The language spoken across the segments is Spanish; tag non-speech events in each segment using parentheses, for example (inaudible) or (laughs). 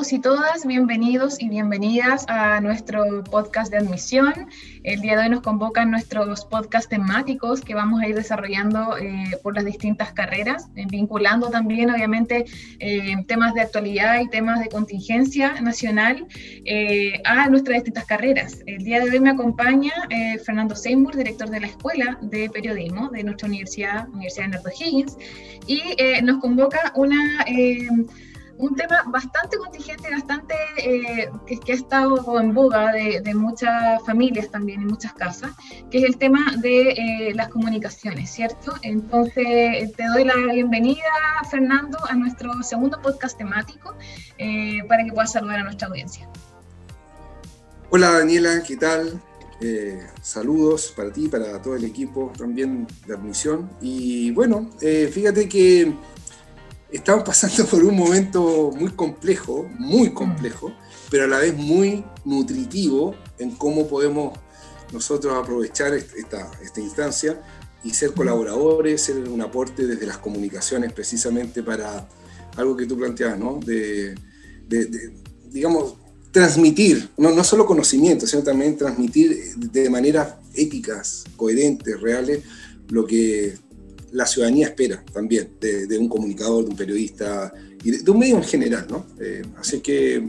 todos y todas, bienvenidos y bienvenidas a nuestro podcast de admisión. El día de hoy nos convocan nuestros podcast temáticos que vamos a ir desarrollando eh, por las distintas carreras, eh, vinculando también obviamente eh, temas de actualidad y temas de contingencia nacional a nuestras distintas carreras. El día de hoy me acompaña Fernando Seymour, director de la Escuela de Periodismo de nuestra universidad, Universidad de Nardo Higgins, y nos convoca una un tema bastante contingente, bastante eh, que, ha estado en boga de, muchas familias también, en muchas casas, que es el tema de eh, las comunicaciones, ¿cierto? Entonces, te doy la bienvenida, Fernando, a nuestro segundo podcast temático eh, para que puedas saludar a nuestra audiencia. Hola Daniela, ¿qué tal? saludos para ti, para todo el equipo también de admisión. Y bueno, fíjate que estamos pasando por un momento muy complejo, muy complejo, pero a la vez muy nutritivo en cómo podemos nosotros aprovechar esta, esta instancia y ser colaboradores, ser un aporte desde las comunicaciones precisamente para algo que tú planteabas, ¿no? De, digamos, transmitir, no, no solo conocimiento, sino también transmitir de maneras éticas, coherentes, reales, lo que la ciudadanía espera también de, un comunicador, de un periodista y de, un medio en general, ¿no? Eh, así que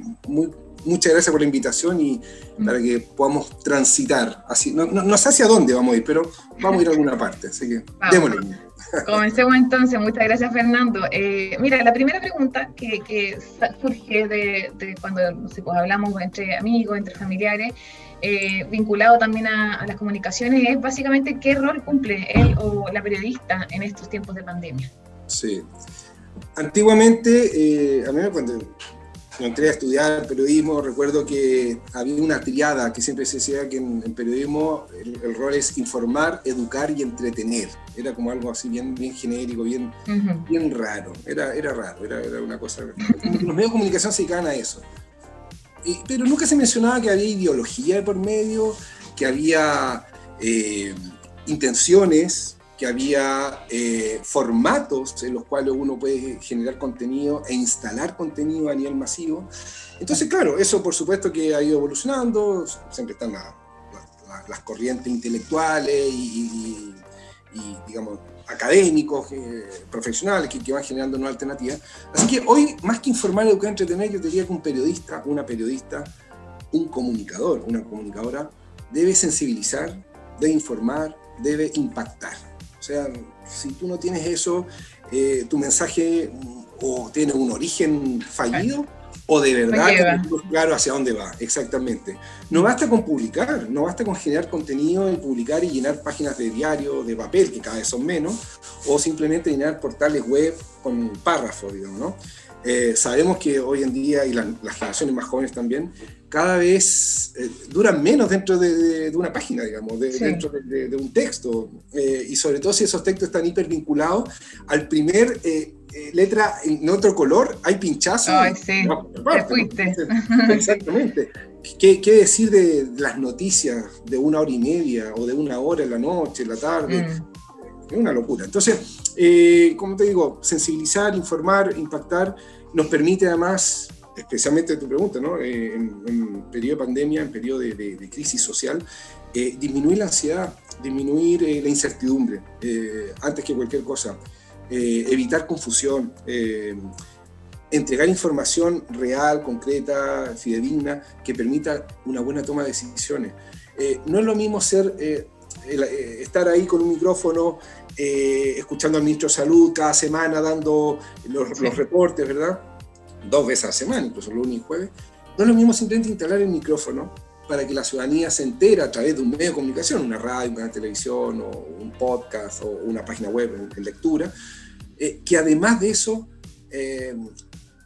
muchas gracias por la invitación y mm. para que podamos transitar, así, no, no, sé hacia dónde vamos a ir, pero vamos a ir a alguna parte, así que démosle. Comencemos entonces, muchas gracias Fernando. Eh, mira, la primera pregunta que, surge de, cuando pues hablamos entre amigos, entre familiares, eh, vinculado también a, las comunicaciones, es básicamente qué rol cumple él o la periodista en estos tiempos de pandemia. Sí. Antiguamente, eh, a mí cuando entré a estudiar periodismo, recuerdo que había una triada que siempre se decía que en, periodismo el, rol es informar, educar y entretener. Era como algo así bien, bien genérico, bien, bien raro. Era, era raro, era, era una cosa... (laughs) Los medios de comunicación se dedicaban a eso pero nunca se mencionaba que había ideología por medio, que había eh, intenciones, que había eh, formatos en los cuales uno puede generar contenido e instalar contenido a nivel masivo. Entonces, claro, eso por supuesto que ha ido evolucionando, siempre están las corrientes intelectuales y digamos, académicos, eh, profesionales que, van generando nuevas alternativas. Así que hoy, más que informar, educar, entretener, yo diría que un periodista, una periodista, un comunicador, una comunicadora, debe sensibilizar, debe informar, debe impactar. O sea, si tú no tienes eso, eh, tu mensaje mm, o tiene un origen fallido, o de verdad claro hacia dónde va, exactamente. No basta con publicar, no basta con generar contenido y publicar y llenar páginas de diario, de papel, que cada vez son menos, o simplemente llenar portales web con párrafos, digamos, ¿no? Eh, sabemos que hoy en día, y las generaciones más jóvenes también, cada vez eh, duran menos dentro de, una página, digamos, dentro de, un texto, eh, y sobre todo si esos textos están hipervinculados al primer eh, letra en otro color, hay pinchazo. Ay, sí, te fuiste. Exactamente. ¿Qué, ¿Qué, decir de las noticias de una hora y media o de una hora en la noche, en la tarde? Mm. Es una locura. Entonces, eh, como te digo, sensibilizar, informar, impactar, nos permite además, especialmente tu pregunta, ¿no? Eh, en, periodo de pandemia, en periodo de, crisis social, disminuir la ansiedad, disminuir la incertidumbre, antes que cualquier cosa. Eh, evitar confusión, eh, entregar información real, concreta, fidedigna, que permita una buena toma de decisiones. Eh, no es lo mismo ser, estar ahí con un micrófono, escuchando al ministro de Salud cada semana dando los, reportes, ¿verdad? Dos veces a la semana, incluso lunes y jueves. No es lo mismo simplemente instalar el micrófono para que la ciudadanía se entere a través de un medio de comunicación, una radio, una televisión, o un podcast, o una página web en lectura, eh, que además de eso, eh,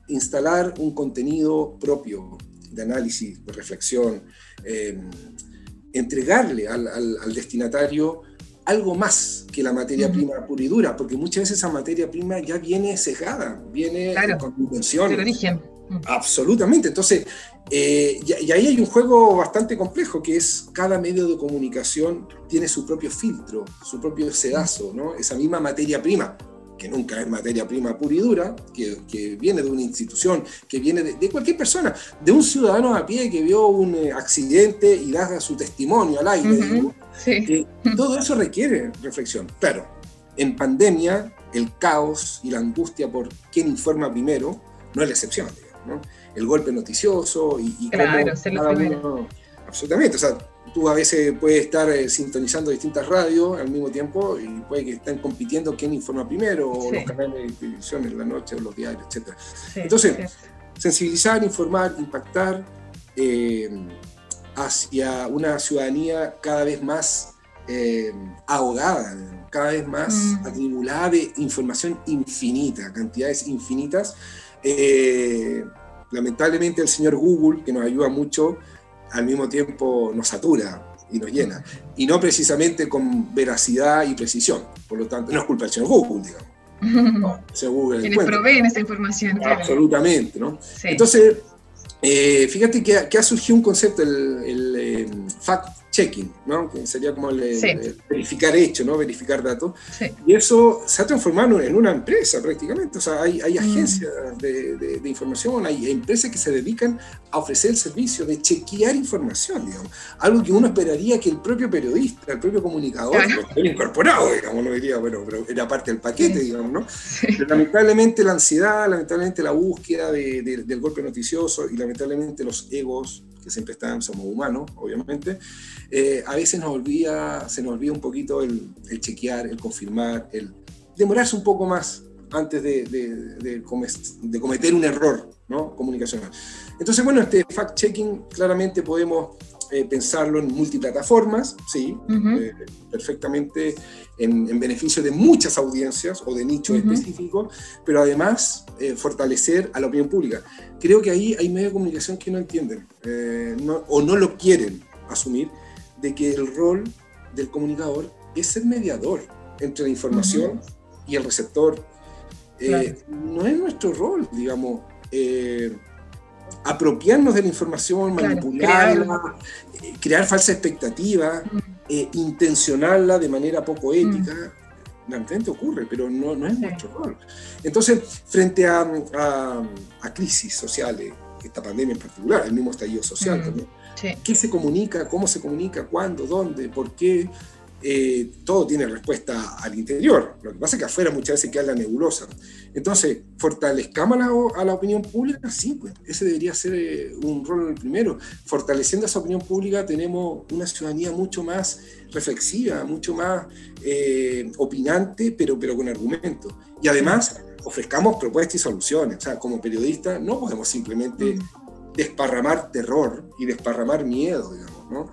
instalar un contenido propio de análisis, de reflexión, eh, entregarle al, destinatario algo más que la materia prima pura y dura, porque muchas veces esa materia prima ya viene cejada, viene con intención. De origen. Absolutamente. Entonces, y, y, ahí hay un juego bastante complejo, que es cada medio de comunicación tiene su propio filtro, su propio sedazo, ¿no? esa misma materia prima que nunca es materia prima pura y dura, que, viene de una institución, que viene de, cualquier persona, de un ciudadano a pie que vio un eh, accidente y da su testimonio al aire. todo eso requiere reflexión. Claro, en pandemia, el caos y la angustia por quién informa primero no es la excepción. El golpe noticioso y, cómo absolutamente, o sea, tú a veces puedes estar eh, sintonizando distintas radios al mismo tiempo y puede que estén compitiendo quién informa primero, o los canales de televisión en la noche, o los diarios, etc. Entonces, sensibilizar, informar, impactar eh, hacia una ciudadanía cada vez más eh, ahogada, cada vez más mm. atribulada de información infinita, cantidades infinitas. lamentablemente el señor Google, que nos ayuda mucho, al mismo tiempo nos satura y nos llena. Y no precisamente con veracidad y precisión. Por lo tanto, no es culpa del señor Google, digamos. (laughs) No, Google Quienes proveen esa información. Absolutamente, ¿no? Entonces, eh, fíjate que, ha surgido un concepto, el, el eh, fact checking, ¿no? que sería como el, verificar hechos, ¿no? verificar datos. Y eso se ha transformado en una empresa prácticamente. O sea, hay, hay mm. agencias de, de, información, hay empresas que se dedican a ofrecer el servicio de chequear información, digamos. Algo que uno esperaría que el propio periodista, el propio comunicador, lo incorporado, digamos, no diría, bueno, pero era parte del paquete, digamos, ¿no? Pero lamentablemente la ansiedad, lamentablemente la búsqueda del golpe noticioso y lamentablemente los egos que siempre están, somos humanos, obviamente, eh, a veces nos olvida, se nos olvida un poquito el, chequear, el confirmar, el demorarse un poco más antes de, de, cometer un error ¿no? comunicacional. Entonces, bueno, este fact-checking claramente podemos eh, pensarlo en multiplataformas, sí, eh, perfectamente en, beneficio de muchas audiencias o de nichos específicos, pero además fortalecer a la opinión pública. Creo que ahí hay medios de comunicación que no entienden o no lo quieren asumir de que el rol del comunicador es ser mediador entre la información y el receptor. Eh, no es nuestro rol, digamos, eh, apropiarnos de la información, manipularla, eh, crear falsa expectativa, intencionarla de manera poco ética. Realmente ocurre, pero no, no es nuestro rol. Entonces, frente a, a, crisis sociales, esta pandemia en particular, el mismo estallido social también, ¿Qué se comunica? ¿Cómo se comunica? ¿Cuándo? ¿Dónde? ¿Por qué? Eh, todo tiene respuesta al interior. Lo que pasa es que afuera muchas veces queda la nebulosa. Entonces, ¿fortalezcamos a la, opinión pública? Sí, pues ese debería ser eh, un rol el primero. Fortaleciendo esa opinión pública tenemos una ciudadanía mucho más reflexiva, mucho más eh, opinante, pero, pero con argumentos. Y además, ofrezcamos propuestas y soluciones. O sea, como periodistas no podemos simplemente... Mm desparramar terror y desparramar miedo, digamos. ¿no?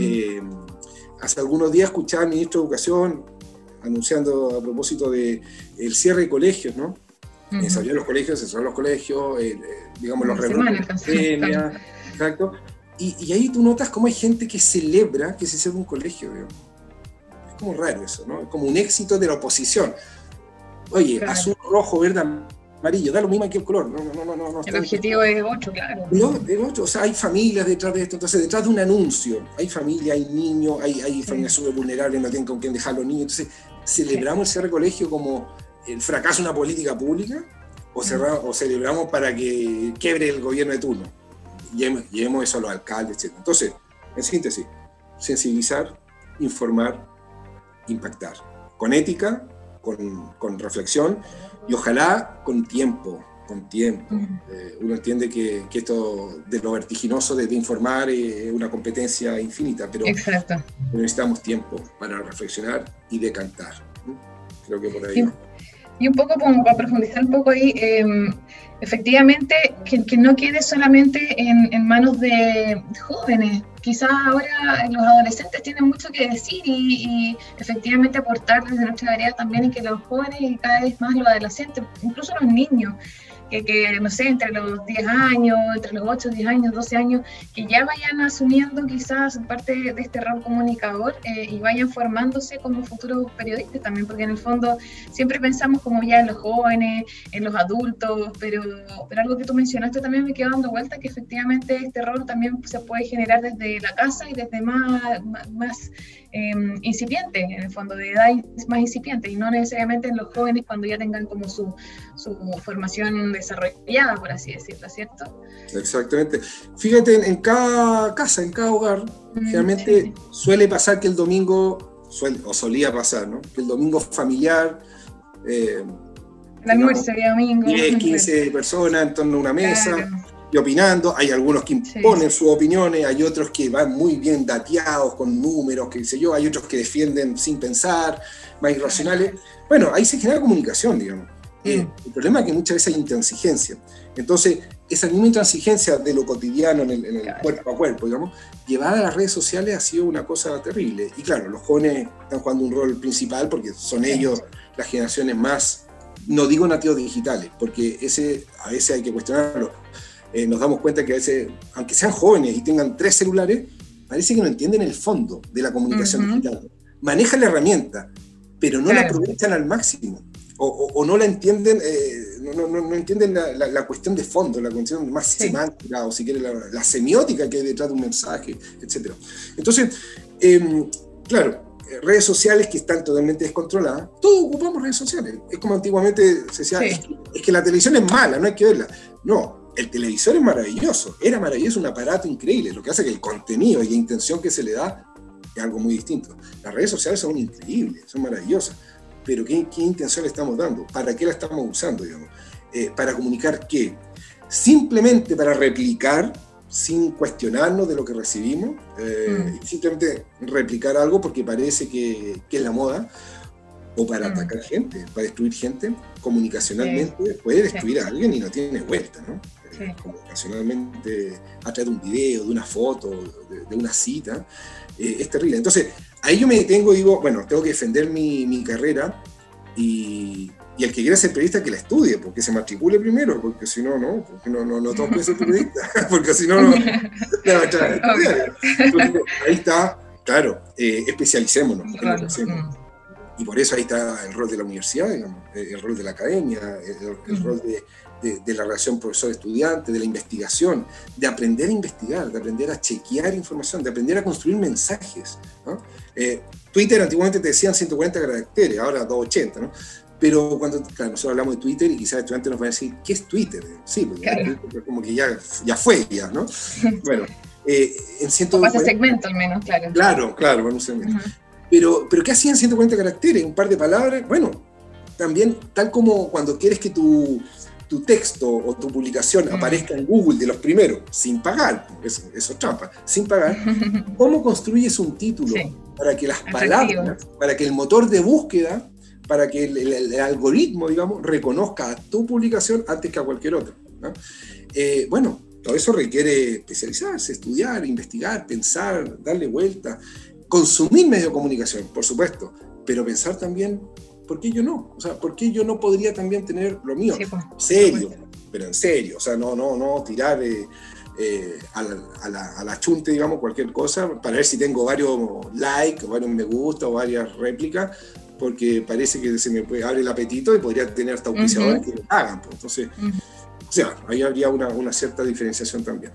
Eh, hace algunos días escuchaba al ministro de Educación anunciando a propósito del el cierre de colegios, ¿no? Se abrieron los colegios, se cerraron los colegios, eh, digamos, los reuniones exacto. Y, y, ahí tú notas cómo hay gente que celebra que se cierre un colegio, digamos. Es como raro eso, ¿no? Es como un éxito de la oposición. Oye, azul, rojo, verde, amarillo, da lo mismo que el color. No, no, no, no, el objetivo es 8, claro. No, es 8, o sea, hay familias detrás de esto. Entonces, detrás de un anuncio, hay familia, hay niños, hay, hay familias súper vulnerables, no tienen con quién dejar los niños. Entonces, ¿celebramos el cierre de colegio como el fracaso de una política pública? ¿O, o celebramos para que quiebre el gobierno de turno? Llevemos, llevemos eso a los alcaldes, etc. Entonces, en síntesis, sensibilizar, informar, impactar. Con ética, con, con reflexión y ojalá con tiempo, con tiempo. Eh, uno entiende que, que, esto de lo vertiginoso de, informar es una competencia infinita, pero necesitamos tiempo para reflexionar y decantar. Creo que por ahí. Y, un poco para profundizar un poco ahí, em, efectivamente, que, no quede solamente en, en manos de jóvenes, quizás ahora los adolescentes tienen mucho que decir y, efectivamente aportar desde nuestra área también y que los jóvenes y cada vez más los adolescentes, incluso los niños, que, que, no sé, entre los 10 años, entre los 8, 10 años, 12 años, que ya vayan asumiendo quizás parte de este rol comunicador eh, y vayan formándose como futuros periodistas también, porque en el fondo siempre pensamos como ya en los jóvenes, en los adultos, pero, pero algo que tú mencionaste también me quedó dando vuelta, que efectivamente este rol también se puede generar desde la casa y desde más, más, em, incipiente, en el fondo, de edad más incipiente, y no necesariamente en los jóvenes cuando ya tengan como su, su formación desarrollada, por así decirlo, ¿cierto? Exactamente. Fíjate, en, cada casa, en cada hogar, mm, realmente suele pasar que el domingo, o solía pasar, ¿no? Que el domingo familiar... Eh, el almuerzo de domingo. 10, 15 personas en torno a una mesa y opinando. Hay algunos que imponen sus opiniones, hay otros que van muy bien dateados con números, qué sé yo, hay otros que defienden sin pensar, más irracionales. Bueno, ahí se genera comunicación, digamos. Eh, el problema es que muchas veces hay intransigencia. Entonces, esa misma intransigencia de lo cotidiano en el, cuerpo a cuerpo, digamos, llevada a las redes sociales ha sido una cosa terrible. Y claro, los jóvenes están jugando un rol principal porque son ellos las generaciones más, no digo nativos digitales, porque ese a veces hay que cuestionarlo. Eh, nos damos cuenta que a veces, aunque sean jóvenes y tengan tres celulares, parece que no entienden el fondo de la comunicación digital. Manejan la herramienta, pero no la aprovechan al máximo o, no la entienden, eh, no, no, no, entienden la, la, cuestión de fondo, la cuestión más semántica, o si quiere la, semiótica que hay detrás de un mensaje, etc. Entonces, em, claro, redes sociales que están totalmente descontroladas, todos ocupamos redes sociales. Es como antiguamente se decía, es, que la televisión es mala, no hay que verla. No, el televisor es maravilloso, era maravilloso, un aparato increíble, lo que hace que el contenido y la intención que se le da es algo muy distinto. Las redes sociales son increíbles, son maravillosas pero ¿qué, intención le estamos dando? ¿Para qué la estamos usando? Digamos? Eh, ¿Para comunicar qué? Simplemente para replicar sin cuestionarnos de lo que recibimos, eh, mm. simplemente replicar algo porque parece que, que es la moda, o para mm. atacar gente, para destruir gente, comunicacionalmente puede destruir a alguien y no tiene vuelta, ¿no? Eh, comunicacionalmente, a través de un video, de una foto, de, una cita, es terrible. Entonces, ahí yo me detengo y digo, bueno, tengo que defender mi, mi carrera y, y, el que quiera ser periodista que la estudie, porque se matricule primero, porque si no, no, porque no, no, no todos pueden ser periodistas, (laughs) porque si no, no, (laughs) no ahí está, claro, eh, especialicémonos. Y por eso ahí está el rol de la universidad, digamos, el rol de la academia, el rol de, de, la relación profesor-estudiante, de la investigación, de aprender a investigar, de aprender a chequear información, de aprender a construir mensajes. Eh, Twitter antiguamente te decían 140 caracteres, ahora 280, ¿no? Pero cuando nosotros hablamos de Twitter y quizás el estudiante nos va a decir, ¿qué es Twitter? Sí, porque como que ya, ya fue, ya, ¿no? (laughs) Bueno, eh, en 140... O segmento al menos, claro. Claro, claro, un segmento. pero, pero ¿qué hacían 140 caracteres? Un par de palabras. Bueno, también, tal como cuando quieres que tu tu texto o tu publicación mm. aparezca en Google de los primeros, sin pagar, eso, eso es trampa, sin pagar, (laughs) ¿cómo construyes un título para que las palabras, para que el motor de búsqueda, para que el, algoritmo, digamos, reconozca a tu publicación antes que a cualquier otra? Eh, bueno, todo eso requiere especializarse, estudiar, investigar, pensar, darle vuelta, consumir medio de comunicación, por supuesto, pero pensar también ¿por qué yo no? O sea, ¿por qué yo no podría también tener lo mío? Pues, serio, pero en serio, o sea, no, no, no tirar eh, eh, a, la, a, la, chunte, digamos, cualquier cosa, para ver si tengo varios likes, o varios me gusta, o varias réplicas, porque parece que se me puede, abre el apetito y podría tener hasta auspiciadores que me hagan. Pues. Entonces, o sea, ahí habría una, una cierta diferenciación también.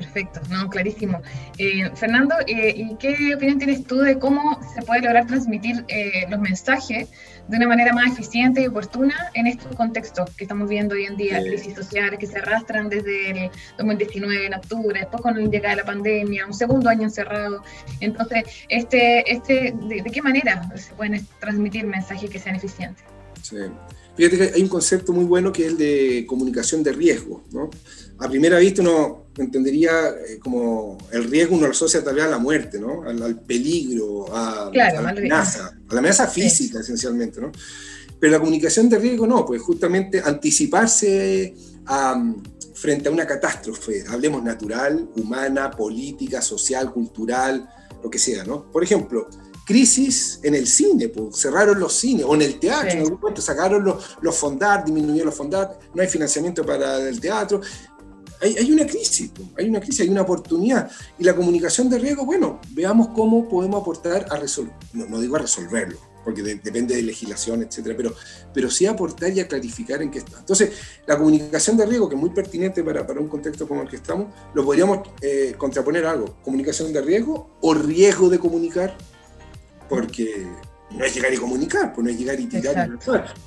Perfecto, no, clarísimo. Eh, Fernando, eh, ¿y qué opinión tienes tú de cómo se puede lograr transmitir eh, los mensajes de una manera más eficiente y oportuna en estos contextos que estamos viendo hoy en día, crisis sociales que se arrastran desde el 2019 en octubre, después con la llegada de la pandemia, un segundo año encerrado? Entonces, este, este, ¿de, qué manera se pueden transmitir mensajes que sean eficientes? Sí. Fíjate que hay un concepto muy bueno que es el de comunicación de riesgo, ¿no? a primera vista uno entendería eh, como el riesgo uno lo asocia tal vez a la muerte, ¿no? Al, peligro, a, la amenaza, a la amenaza física esencialmente, ¿no? Pero la comunicación de riesgo no, pues justamente anticiparse frente a una catástrofe, hablemos natural, humana, política, social, cultural, lo que sea, ¿no? Por ejemplo, crisis en el cine, pues, cerraron los cines, o en el teatro, en algún momento sacaron los, los fondar, disminuyeron los fondar, no hay financiamiento para el teatro. Hay, hay, una crisis, pues, hay una crisis, hay una oportunidad. Y la comunicación de riesgo, bueno, veamos cómo podemos aportar a resolver, no, no digo a resolverlo, porque depende de legislación, etcétera, pero, pero sí aportar y a clarificar en qué está. Entonces, la comunicación de riesgo, que es muy pertinente para, para un contexto como el que estamos, lo podríamos eh, contraponer a algo: comunicación de riesgo o riesgo de comunicar porque no es llegar y comunicar, pues no es llegar y tirar.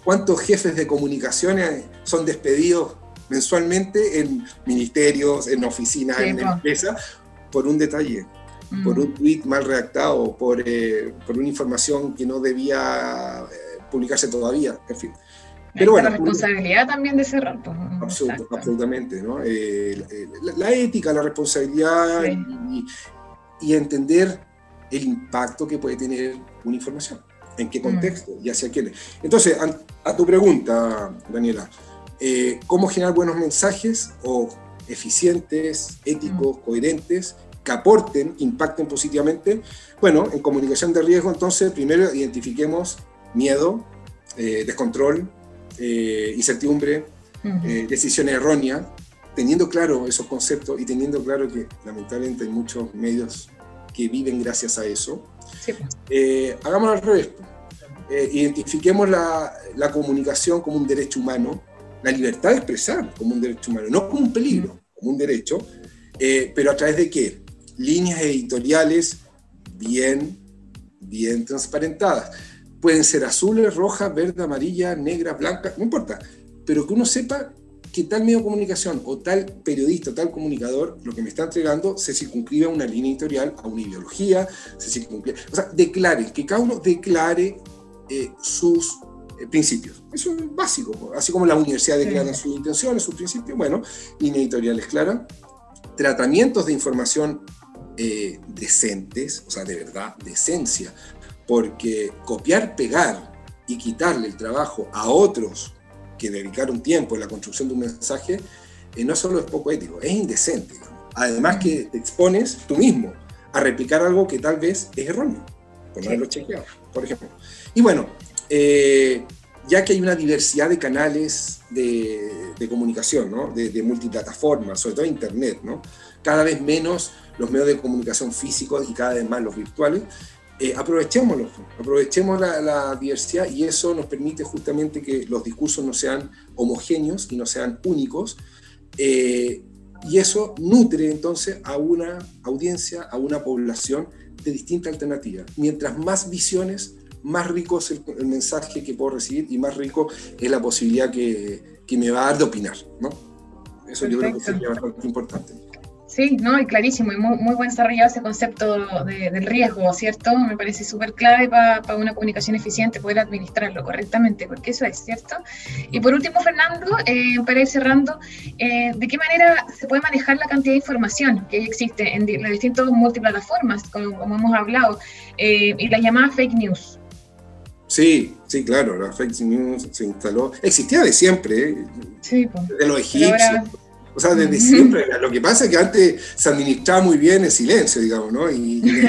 ¿Cuántos jefes de comunicaciones son despedidos mensualmente en ministerios, en oficinas, en empresas, por un detalle, por un mm. tweet mal redactado, por, eh, por una información que no debía eh, publicarse todavía, en fin. Pero bueno, la responsabilidad también de cerrar. Pues, absolutamente, ¿no? Eh, la, ética, la responsabilidad y, y entender el impacto que puede tener una información, en qué mm. contexto y hacia quiénes. Entonces, a, tu pregunta, Daniela, eh, ¿cómo generar buenos mensajes o eficientes, éticos, mm. coherentes, que aporten, impacten positivamente? Bueno, en comunicación de riesgo, entonces, primero identifiquemos miedo, eh, descontrol, eh, incertidumbre, decisiones erróneas, teniendo claro esos conceptos y teniendo claro que lamentablemente hay muchos medios que viven gracias a eso. Sí. Eh, hagámoslo al revés. Eh, identifiquemos la, la, comunicación como un derecho humano, la libertad de expresar como un derecho humano, no como un peligro, como un derecho, eh, pero a través de qué? Líneas editoriales bien, bien transparentadas. Pueden ser azules, rojas, verde, amarilla, negra, blanca, no importa, pero que uno sepa que tal medio de comunicación o tal periodista o tal comunicador lo que me está entregando se circunscribe a una línea editorial, a una ideología, se circunscribe, o sea, declare, que cada uno declare eh, sus eh, principios. Eso es básico, así como la universidad declara sus intenciones, sus principios, bueno, línea editorial es clara, tratamientos de información eh, decentes, o sea, de verdad, de esencia, porque copiar, pegar y quitarle el trabajo a otros que dedicar un tiempo en la construcción de un mensaje, eh, no solo es poco ético, es indecente. Además que te expones tú mismo a replicar algo que tal vez es erróneo, por no haberlo chequeado, por ejemplo. Y bueno, eh, ya que hay una diversidad de canales de, comunicación, ¿no? de, multiplataformas, sobre todo Internet, ¿no? cada vez menos los medios de comunicación físicos y cada vez más los virtuales, eh, aprovechémoslo, aprovechemos la, diversidad y eso nos permite justamente que los discursos no sean homogéneos y no sean únicos. Eh, y eso nutre entonces a una audiencia, a una población de distinta alternativa. Mientras más visiones, más rico es el, mensaje que puedo recibir y más rico es la posibilidad que, que me va a dar de opinar. ¿no? Eso yo creo que sería bastante importante. Sí, no, y clarísimo, y muy, muy buen desarrollado ese concepto del riesgo, ¿cierto? Me parece súper clave para una comunicación eficiente poder administrarlo correctamente, porque eso es, ¿cierto? Y por último, Fernando, eh, para ir cerrando, eh, ¿de qué manera se puede manejar la cantidad de información que existe en las distintas multiplataformas, como, como hemos hablado, eh, y las llamadas fake news? Sí, sí, claro, la fake news se instaló, existía de siempre, ¿eh? sí, pues, de los egipcios. O sea, desde siempre. Lo que pasa es que antes se administraba muy bien el silencio, digamos, ¿no? Y, y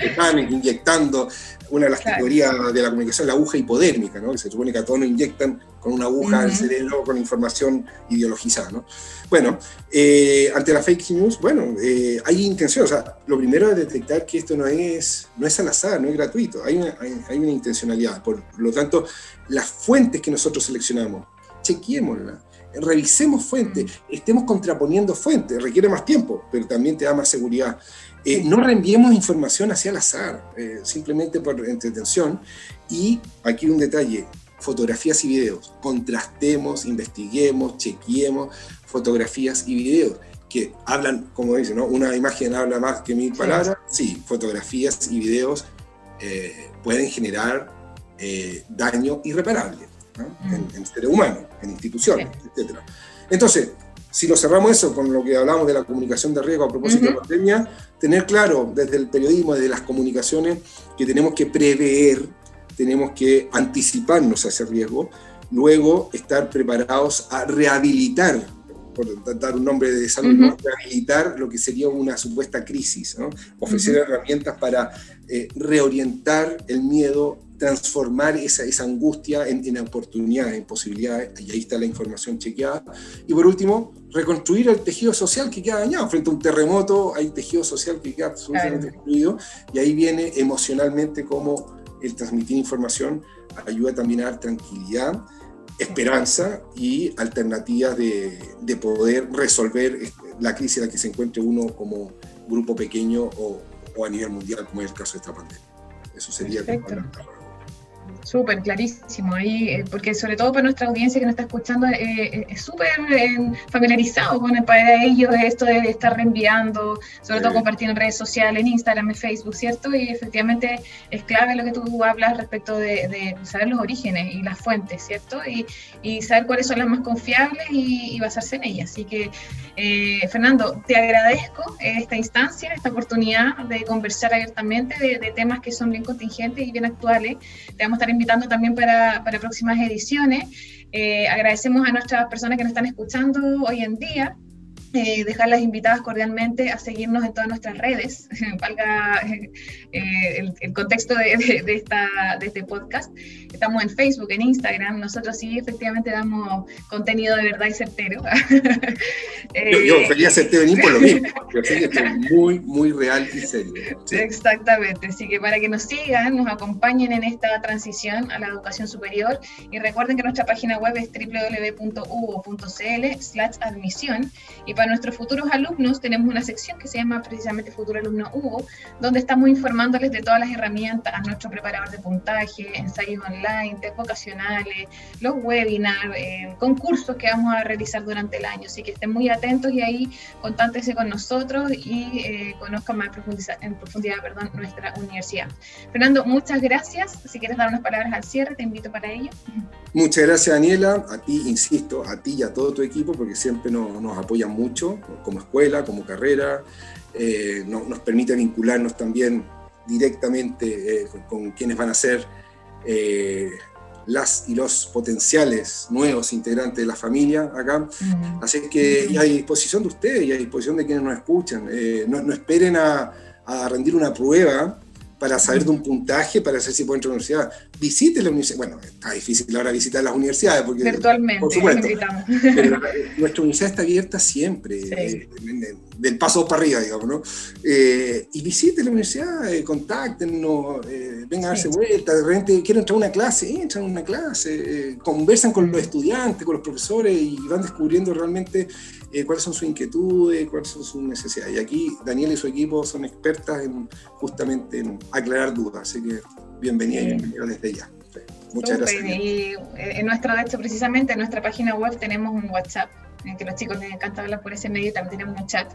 estaban inyectando una de las teorías de la comunicación, la aguja hipodérmica, ¿no? Que se supone que a todos nos inyectan con una aguja al cerebro con información ideologizada, ¿no? Bueno, eh, ante la fake news, bueno, eh, hay intención. O sea, lo primero es detectar que esto no es, no es al azar, no es gratuito. Hay una, hay, una intencionalidad. Por lo tanto, las fuentes que nosotros seleccionamos, chequémoslas revisemos fuentes, estemos contraponiendo fuentes, requiere más tiempo, pero también te da más seguridad. Eh, no reenviemos información hacia el azar, eh, simplemente por entretención. Y aquí un detalle, fotografías y videos. Contrastemos, investiguemos, chequeemos fotografías y videos que hablan, como dicen, ¿no? una imagen habla más que mil palabras. Sí, fotografías y videos eh, pueden generar daño irreparable en, en ser humano, en instituciones, etc. Entonces, si lo cerramos eso con lo que hablamos de la comunicación de riesgo a propósito de la pandemia, tener claro desde el periodismo, desde las comunicaciones, que tenemos que prever, tenemos que anticiparnos a ese riesgo, luego estar preparados a rehabilitar por dar un nombre de salud, rehabilitar lo que sería una supuesta crisis, ofrecer herramientas para eh, reorientar el miedo, transformar esa, esa angustia en, en, oportunidades, en posibilidades, y ahí está la información chequeada. Y por último, reconstruir el tejido social que queda dañado. Frente a un terremoto hay tejido social que queda absolutamente destruido, y ahí viene emocionalmente cómo el transmitir información ayuda también a dar tranquilidad, esperanza y alternativas de, de poder resolver la crisis en la que se encuentre uno como grupo pequeño o, o a nivel mundial, como es el caso de esta pandemia. Eso sería Súper, clarísimo. Ahí, eh, porque sobre todo para nuestra audiencia que nos está escuchando, eh, eh, es súper familiarizado con para ellos esto de estar reenviando, sobre todo compartir en redes sociales, en Instagram, en Facebook, ¿cierto? Y efectivamente es clave lo que tú hablas respecto de, saber los orígenes y las fuentes, ¿cierto? Y, y, saber cuáles son las más confiables y, basarse en ellas. Así que, Fernando, te agradezco esta instancia, esta oportunidad de conversar abiertamente de, de, temas que son bien contingentes y bien actuales. Te vamos a estar invitando también para, próximas ediciones. Eh, agradecemos a nuestras personas que nos están escuchando hoy en día eh, dejarlas invitadas cordialmente a seguirnos en todas nuestras redes, (laughs) valga eh, el, contexto de, esta, de este podcast. Estamos en Facebook, en Instagram, nosotros sí efectivamente damos contenido de verdad y certero. (laughs) yo, yo quería hacerte venir por lo (laughs) mismo, yo sé que muy, muy real y serio. Exactamente, así que para que nos sigan, nos acompañen en esta transición a la educación superior y recuerden que nuestra página web es www.uvo.cl slash admisión y para nuestros futuros alumnos tenemos una sección que se llama precisamente Futuro Alumno Hugo, donde estamos informándoles de todas las herramientas, nuestro preparador de puntaje, ensayos online, test vocacionales, los webinars, eh, concursos que vamos a realizar durante el año. Así que estén muy atentos y ahí contáctense con nosotros y eh, conozcan más en profundidad perdón, nuestra universidad. Fernando, muchas gracias. Si quieres dar unas palabras al cierre, te invito para ello. Muchas gracias, Daniela. A ti, insisto, a ti y a todo tu equipo, porque siempre nos, nos apoyan mucho como escuela, como carrera, eh, nos permite vincularnos también directamente eh, con, quienes van a ser eh, las y los potenciales nuevos integrantes de la familia acá. Así que y a disposición de ustedes y a disposición de quienes nos escuchan. No, esperen a, a rendir una prueba para saber de un puntaje, para saber si puede entrar a la universidad. Visite la universidad. Bueno, está difícil ahora visitar las universidades. Porque, Virtualmente, por supuesto. Pero nuestra universidad está abierta siempre, eh, del paso para arriba, digamos, ¿no? Eh, y visite la universidad, eh, contáctenos, vengan a darse vuelta, de repente quieren entrar a una clase, entran a una clase, conversan con los estudiantes, con los profesores y van descubriendo realmente cuáles son sus inquietudes, cuáles son sus necesidades. Y aquí Daniel y su equipo son expertas en, justamente en aclarar dudas, así que bienvenida y bienvenido desde ya. Muchas gracias. Y en nuestro, de hecho, precisamente en nuestra página web tenemos un WhatsApp que a los chicos les encanta hablar por ese medio, también tenemos un chat.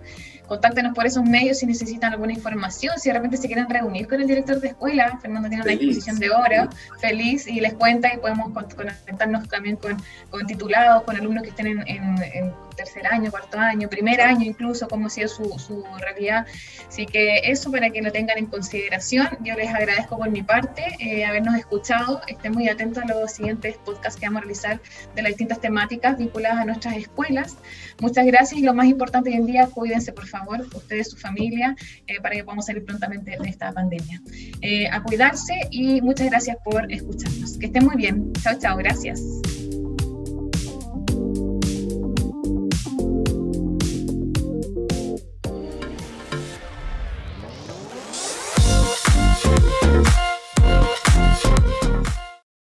Contáctenos por esos medios si necesitan alguna información, si de repente se quieren reunir con el director de escuela, Fernando tiene una disposición de hora, feliz, y les cuenta y podemos conectarnos también con, con titulados, con alumnos que estén en, en, tercer año, cuarto año, primer año incluso, cómo ha sido su, su realidad. Así que eso para que lo tengan en consideración. Yo les agradezco por mi parte eh, habernos escuchado. Estén muy atentos a los siguientes podcasts que vamos a realizar de las distintas temáticas vinculadas a nuestras escuelas Muchas gracias y lo más importante hoy en día, cuídense por favor, ustedes, su familia, eh, para que podamos salir prontamente de esta pandemia. Eh, a cuidarse y muchas gracias por escucharnos. Que estén muy bien. Chao, chao, gracias.